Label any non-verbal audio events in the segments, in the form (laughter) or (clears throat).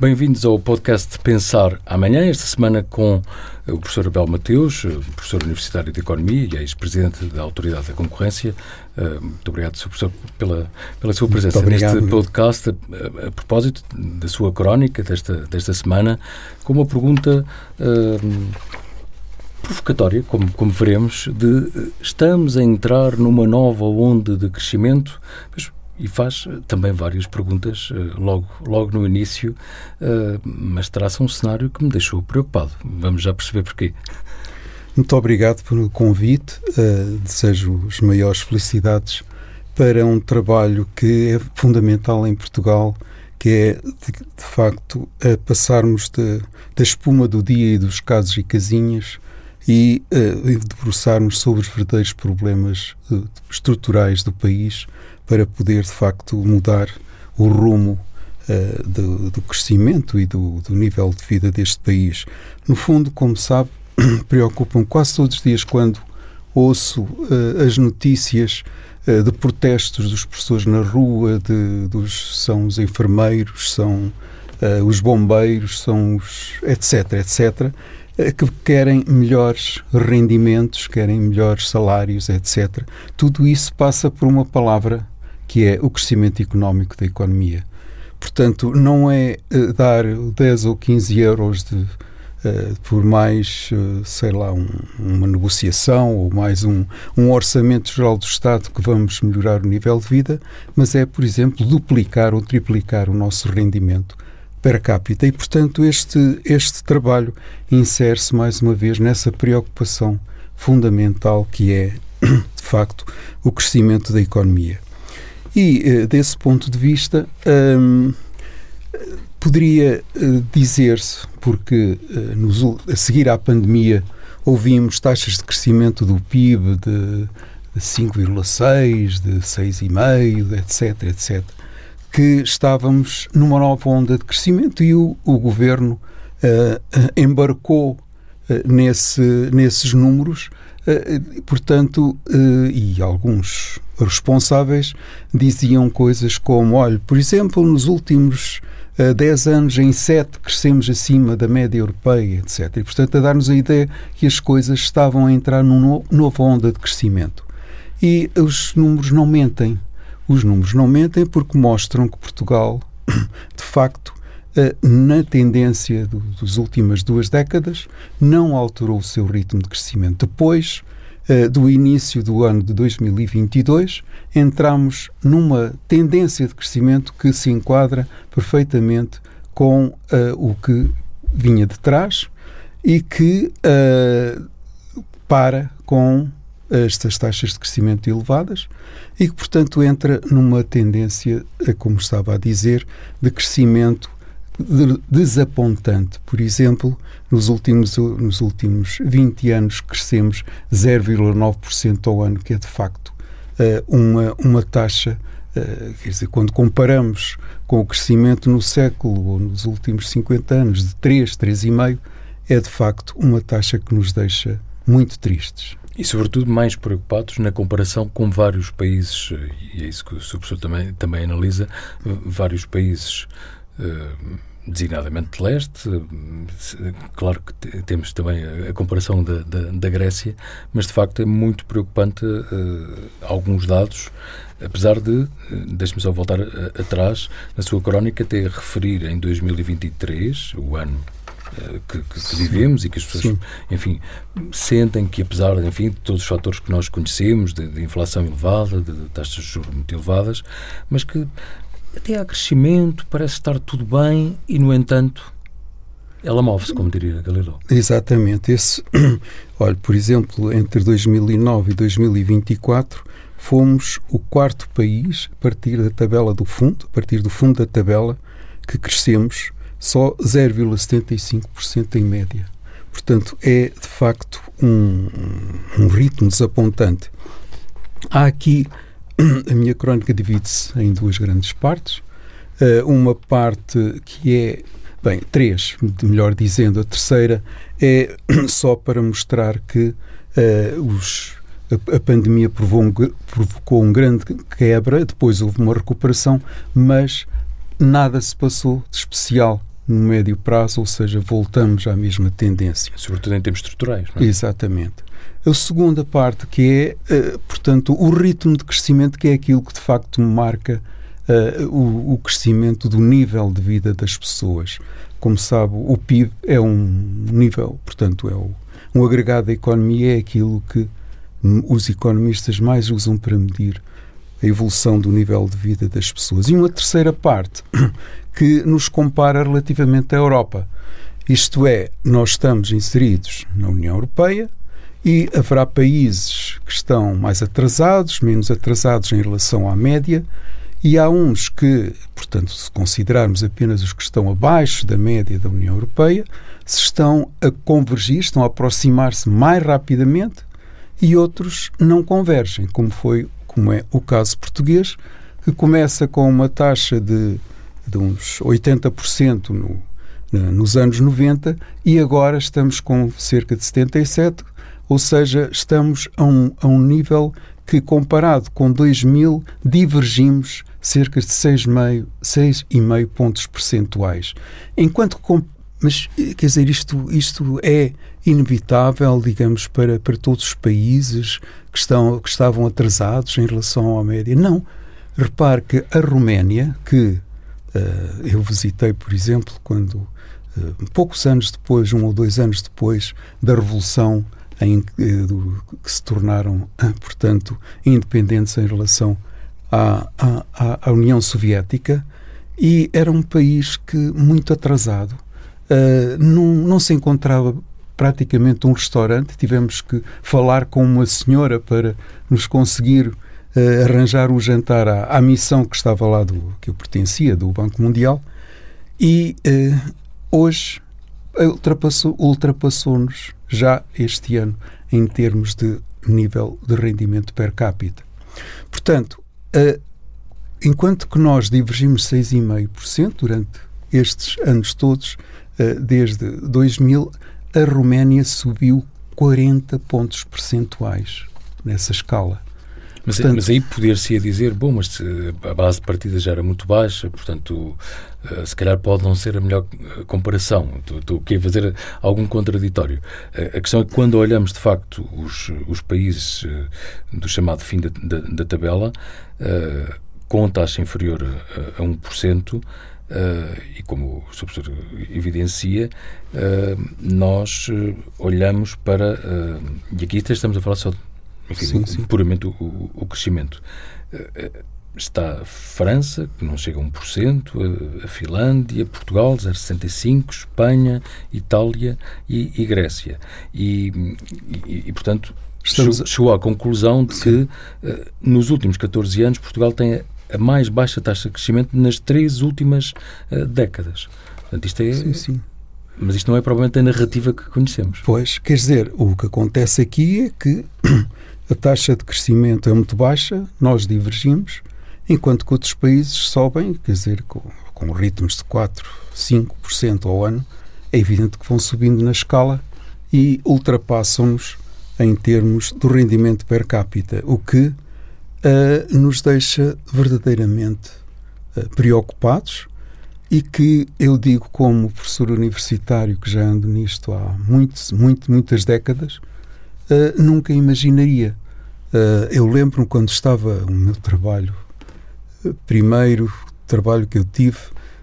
Bem-vindos ao podcast Pensar Amanhã, esta semana com o professor Abel Mateus, professor universitário de Economia e ex-presidente da Autoridade da Concorrência. Eh, muito obrigado, Sr. Professor, pela, pela sua presença neste podcast. A, a, propósito da sua crónica desta, desta semana, com uma pergunta uh, provocatória, como, como veremos, de estamos a entrar numa nova onda de crescimento, mas e faz eh, também várias perguntas eh, logo, logo no início, eh, mas traça um cenário que me deixou preocupado. Vamos já perceber porquê. Muito obrigado pelo convite. desejo as maiores felicidades para um trabalho que é fundamental em Portugal, que é, de, de facto, passarmos de, da espuma do dia e dos casos e casinhas e uh, debruçarmos sobre os verdadeiros problemas uh, estruturais do país para poder, de facto, mudar o rumo uh, do, do, crescimento e do, do, nível de vida deste país. No fundo, como sabe, (clears throat) preocupam quase todos os dias quando ouço uh, as notícias uh, de protestos dos professores na rua, de, dos, são os enfermeiros, são os bombeiros, são os etc, etc, que querem melhores rendimentos, querem melhores salários, etc. Tudo isso passa por uma palavra que é o crescimento económico da economia. Portanto, não é uh, dar 10 ou 15 euros de, uh, por mais, uh, sei lá, um, uma negociação ou mais um, um orçamento geral do Estado que vamos melhorar o nível de vida, mas é, por exemplo, duplicar ou triplicar o nosso rendimento per capita. E, portanto, este, este trabalho insere-se mais uma vez nessa preocupação fundamental que é, (coughs) de facto, o crescimento da economia. E, eh, desse ponto de vista, hum, poderia eh, dizer-se, porque eh, nos, a seguir à pandemia ouvimos taxas de crescimento do PIB de, de 5,6, de 6,5, etc, etc, que estávamos numa nova onda de crescimento e o, o governo uh, embarcou uh, nesse, nesses números, portanto, e alguns responsáveis diziam coisas como: olha, por exemplo, nos últimos uh, 10 anos, em 7 crescemos acima da média europeia, etc. E, portanto, a dar-nos a ideia que as coisas estavam a entrar numa nova onda de crescimento. E os números não mentem. Os números não mentem porque mostram que Portugal, (coughs) de facto, na tendência do, das últimas duas décadas, não alterou o seu ritmo de crescimento. Depois do início do ano de 2022, entramos numa tendência de crescimento que se enquadra perfeitamente com o que vinha de trás e que para com estas taxas de crescimento elevadas e que, portanto, entra numa tendência, como estava a dizer, de crescimento desapontante. Por exemplo, nos últimos, nos últimos 20 anos crescemos 0,9% ao ano, que é de facto eh, uma, uma taxa, eh, quer dizer, quando comparamos com o crescimento no século ou nos últimos 50 anos de 3, 3,5%, é de facto uma taxa que nos deixa muito tristes. E, sobretudo, mais preocupados na comparação com vários países, e é isso que o. Professor também, também analisa, vários países designadamente de leste. Claro que temos também a, comparação da, da, da, Grécia, mas de facto é muito preocupante uh, alguns dados, apesar de, uh, deixe-me só voltar a, atrás, na sua crónica, ter a referir em 2023, o ano uh, que, que, que, vivemos e que as pessoas, Sim. enfim, sentem que apesar, enfim, de todos os fatores que nós conhecemos, de, de inflação elevada, de, de taxas de juros muito elevadas, mas que até há crescimento, parece estar tudo bem e, no entanto, ela move-se, como diria Galileu. Exatamente. Esse, (clears throat) olha, por exemplo, entre 2009 e 2024 fomos o quarto país, a partir da tabela do fundo, a partir do fundo da tabela, que crescemos só 0,75% em média. Portanto, é de facto um, um ritmo desapontante. Há aqui a minha crónica divide-se em duas grandes partes. Uh, uma parte que é, bem, três, melhor dizendo, a terceira é (coughs) só para mostrar que uh, os, a, a, pandemia provou um, provocou um grande quebra, depois houve uma recuperação, mas nada se passou de especial no médio prazo, ou seja, voltamos à mesma tendência. Sobretudo em termos estruturais. Não é? Exatamente. A segunda parte, que é, uh, portanto, o ritmo de crescimento, que é aquilo que de facto marca uh, o, o, crescimento do nível de vida das pessoas. Como sabe, o PIB é um nível, portanto, é o, um agregado da economia, é aquilo que os economistas mais usam para medir a evolução do nível de vida das pessoas. E uma terceira parte (coughs) que nos compara relativamente à Europa. Isto é, nós estamos inseridos na União Europeia e haverá países que estão mais atrasados, menos atrasados em relação à média, e há uns que, portanto, se considerarmos apenas os que estão abaixo da média da União Europeia, se estão a convergir, estão a aproximar-se mais rapidamente, e outros não convergem, como foi como é o caso português, que começa com uma taxa de, de uns 80% no, nos anos 90 e agora estamos com cerca de 77%, ou seja, estamos a um, a um nível que, comparado com 2000, divergimos cerca de 6,5 pontos percentuais. Enquanto mas, quer dizer, isto, isto é inevitável, digamos, para, para todos os países que, estão, que estavam atrasados em relação à média. Não. Repare que a Roménia, que uh, eu visitei, por exemplo, quando uh, poucos anos depois, um ou dois anos depois da Revolução, em, uh, do, que se tornaram, portanto, independentes em relação à, à, à, União Soviética, e era um país que muito atrasado, não, não se encontrava praticamente um restaurante. Tivemos que falar com uma senhora para nos conseguir uh, arranjar um jantar à, à, missão que estava lá, do, que eu pertencia, do Banco Mundial. E uh, hoje ultrapassou, ultrapassou-nos já este ano em termos de nível de rendimento per capita. Portanto, uh, enquanto que nós divergimos 6,5% durante estes anos todos, desde 2000, a Roménia subiu 40 pontos percentuais nessa escala. Mas, portanto, mas aí poder-se dizer, bom, mas a base de partida já era muito baixa, portanto, eh, se calhar pode não ser a melhor eh, comparação. Estou aqui a fazer algum contraditório. Eh, a questão é que quando olhamos, de facto, os, os países do chamado fim da, da, da tabela, com taxa inferior a, a 1%, Uh, e como o. Professor evidencia, uh, nós uh, olhamos para. e aqui estamos a falar só, enfim, sim, sim. puramente o, o crescimento. está a França, que não chega a 1%, a, a Finlândia, Portugal, 0,65%, Espanha, Itália e, e Grécia. E, e, e portanto, Estamos... chegou à conclusão de que nos últimos 14 anos Portugal tem a mais baixa taxa de crescimento nas três últimas uh, décadas. Portanto, isto é. Sim, sim. Mas isto não é provavelmente a narrativa que conhecemos. Pois, quer dizer, o que acontece aqui é que (clears throat) a taxa de crescimento é muito baixa, nós divergimos, enquanto que outros países sobem, quer dizer, com, com ritmos de 4, 5% ao ano, é evidente que vão subindo na escala e ultrapassam-nos em termos do rendimento per capita, o que uh, nos deixa verdadeiramente uh, preocupados e que eu digo como professor universitário que já ando nisto há muitos, muito, muitas décadas, uh, nunca imaginaria. eu lembro-me quando estava o meu trabalho, primeiro trabalho que eu tive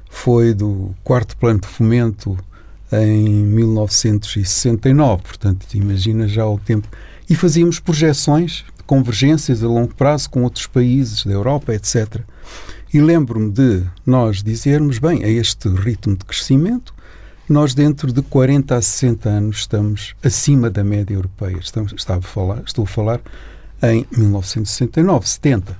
foi do quarto plano de fomento em 1969, portanto, imagina já o tempo. E fazíamos projeções convergências a longo prazo com outros países da Europa, etc. E lembro-me de nós dizermos, bem, a este ritmo de crescimento, nós dentro de 40 a 60 anos estamos acima da média europeia. Estamos, estava a falar, estou a falar em 1969, 70.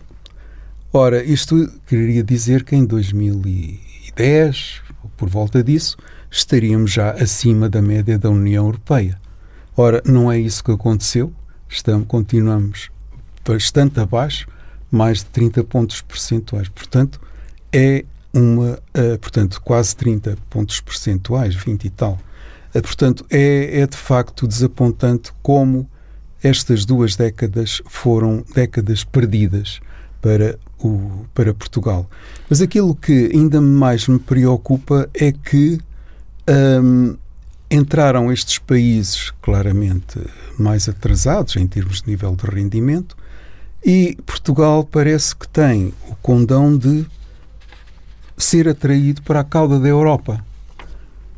Ora, isto queria dizer que em 2010, por volta disso, estaríamos já acima da média da União Europeia. Ora, não é isso que aconteceu. Estamos, continuamos bastante abaixo, mais de 30 pontos percentuais. Portanto, é uma, uh, portanto, quase 30 pontos percentuais, 20 e tal. Uh, portanto, é, é de facto desapontante como estas duas décadas foram décadas perdidas para, o, para Portugal. Mas aquilo que ainda mais me preocupa é que um, entraram estes países claramente mais atrasados em termos de nível de rendimento e Portugal parece que tem o condão de ser atraído para a cauda da Europa.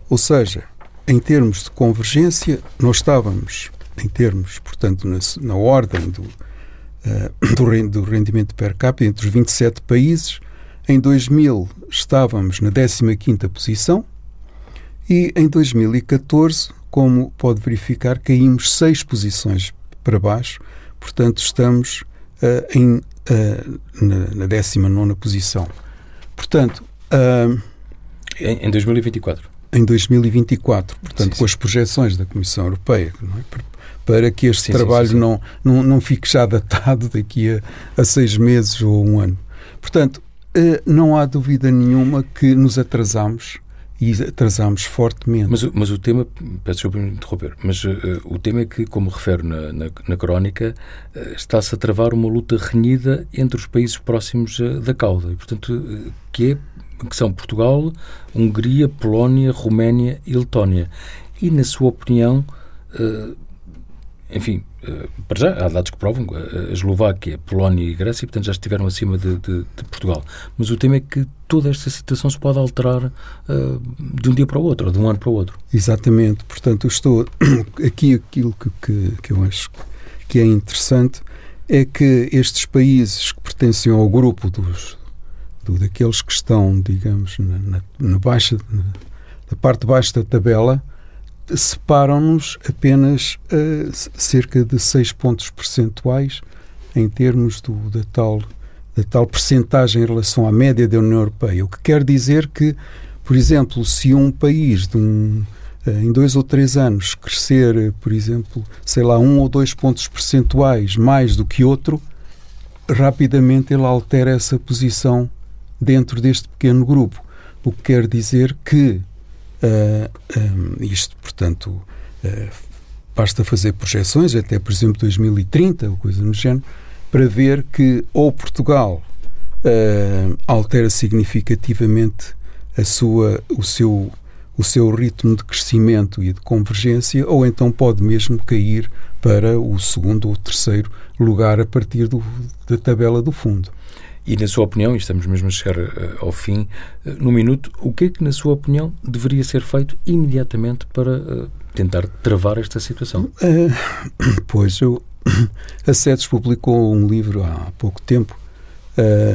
Ou seja, em termos de convergência, nós estávamos, em termos, portanto, na, na ordem do, (clears throat) uh, do, rendimento per capita entre os 27 países. Em 2000 estávamos na 15ª posição e em 2014, como pode verificar, caímos seis posições para baixo, portanto estamos uh, em, uh, na, na 19 posição. Portanto, uh, em, em 2024 em 2024, portanto, sim, com as projeções da Comissão Europeia, é? para, para, que este sim, trabalho sim, Não, não, não fique já datado daqui a, a seis meses ou um ano. Portanto, não há dúvida nenhuma que nos atrasamos e atrasamos fortemente. Mas, mas o tema, peço desculpa me interromper, mas uh, o tema é que, como refere na, na, na crónica, uh, está-se a travar uma luta renhida entre os países próximos uh, da cauda, e portanto, que, é, que são Portugal, Hungria, Polónia, Roménia e Letónia. E, na sua opinião, enfim, para já há dados que provam, a Eslováquia, Polónia e Grécia, portanto, já estiveram acima de, de, de, Portugal. Mas o tema é que toda esta situação se pode alterar uh, de um dia para o outro, ou de um ano para o outro. Exatamente. Portanto, estou (coughs) aqui aquilo que, que, que eu acho que é interessante é que estes países que pertencem ao grupo dos do, daqueles que estão, digamos, na, na, na baixa na, na parte baixa da tabela, separam-nos apenas uh, cerca de 6 pontos percentuais em termos do, da, tal, da tal percentagem em relação à média da União Europeia. O que quer dizer que, por exemplo, se um país de um, uh, em dois ou três anos crescer, por exemplo, sei lá, um ou dois pontos percentuais mais do que outro, rapidamente ele altera essa posição dentro deste pequeno grupo. O que quer dizer que Uh, um, isto, portanto, uh, basta fazer projeções até, por exemplo, 2030 ou coisa no género, para ver que ou Portugal uh, altera significativamente a sua, o, seu, o seu ritmo de crescimento e de convergência, ou então pode mesmo cair para o segundo ou terceiro lugar a partir do, da tabela do fundo. E, na sua opinião, e estamos mesmo a chegar uh, ao fim, uh, no minuto, o que é que, na sua opinião, deveria ser feito imediatamente para uh, tentar travar esta situação? (coughs) pois, eu, (coughs) a SEDES publicou um livro há pouco tempo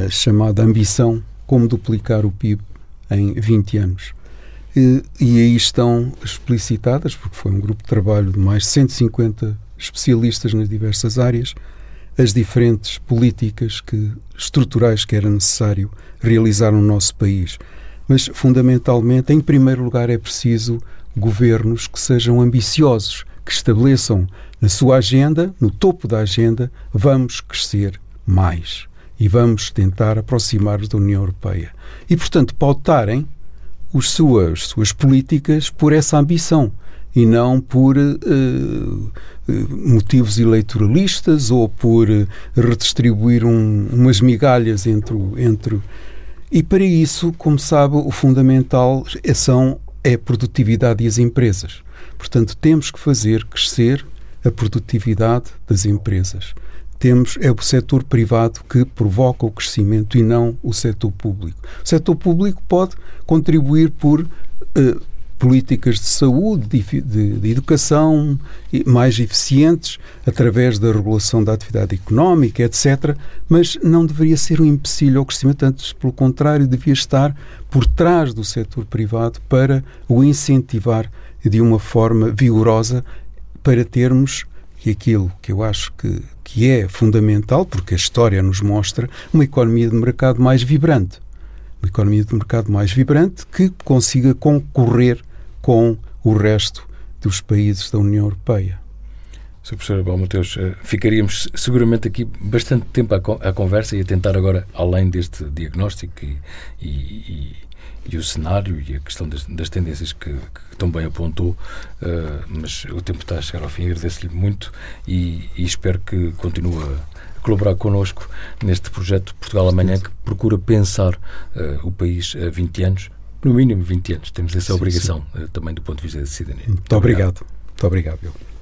chamado Ambição, como duplicar o PIB em 20 anos. E, e aí estão explicitadas, porque foi um grupo de trabalho de mais de 150 especialistas nas diversas áreas, as diferentes políticas que, estruturais que era necessário realizar no nosso país. Mas, fundamentalmente, em primeiro lugar, é preciso governos que sejam ambiciosos, que estabeleçam na sua agenda, no topo da agenda, vamos crescer mais e vamos tentar aproximar-nos da União Europeia. E, portanto, pautarem as suas, suas políticas por essa ambição e não por uh, motivos eleitoralistas ou por redistribuir um, umas migalhas entre, entre. E para isso, como sabe, o fundamental é, são, é a produtividade e as empresas. Portanto, temos que fazer crescer a produtividade das empresas. Temos, é o setor privado que provoca o crescimento e não o setor público. O setor público pode contribuir por uh, políticas de saúde, de, de, educação mais eficientes através da regulação da atividade económica, etc. Mas não deveria ser um empecilho ao crescimento, antes, pelo contrário, devia estar por trás do setor privado para o incentivar de uma forma vigorosa para termos e aquilo que eu acho que, que é fundamental, porque a história nos mostra, uma economia de mercado mais vibrante. Uma economia de mercado mais vibrante que consiga concorrer com o resto dos países da União Europeia. Sr. Professor Bal Mateus, eh, ficaríamos seguramente aqui bastante tempo à, conversa e a tentar agora, além deste diagnóstico e, e, e, e o cenário e a questão das, das tendências que, que também apontou, uh, mas o tempo está a chegar ao fim. Agradeço-lhe muito e, e, espero que continue a colaborar connosco neste projeto Portugal Amanhã, que procura pensar uh, o país a 20 anos no mínimo 20 anos. Temos essa sim, obrigação sim. também do ponto de vista da cidadania. Muito, Muito obrigado. obrigado. Muito obrigado.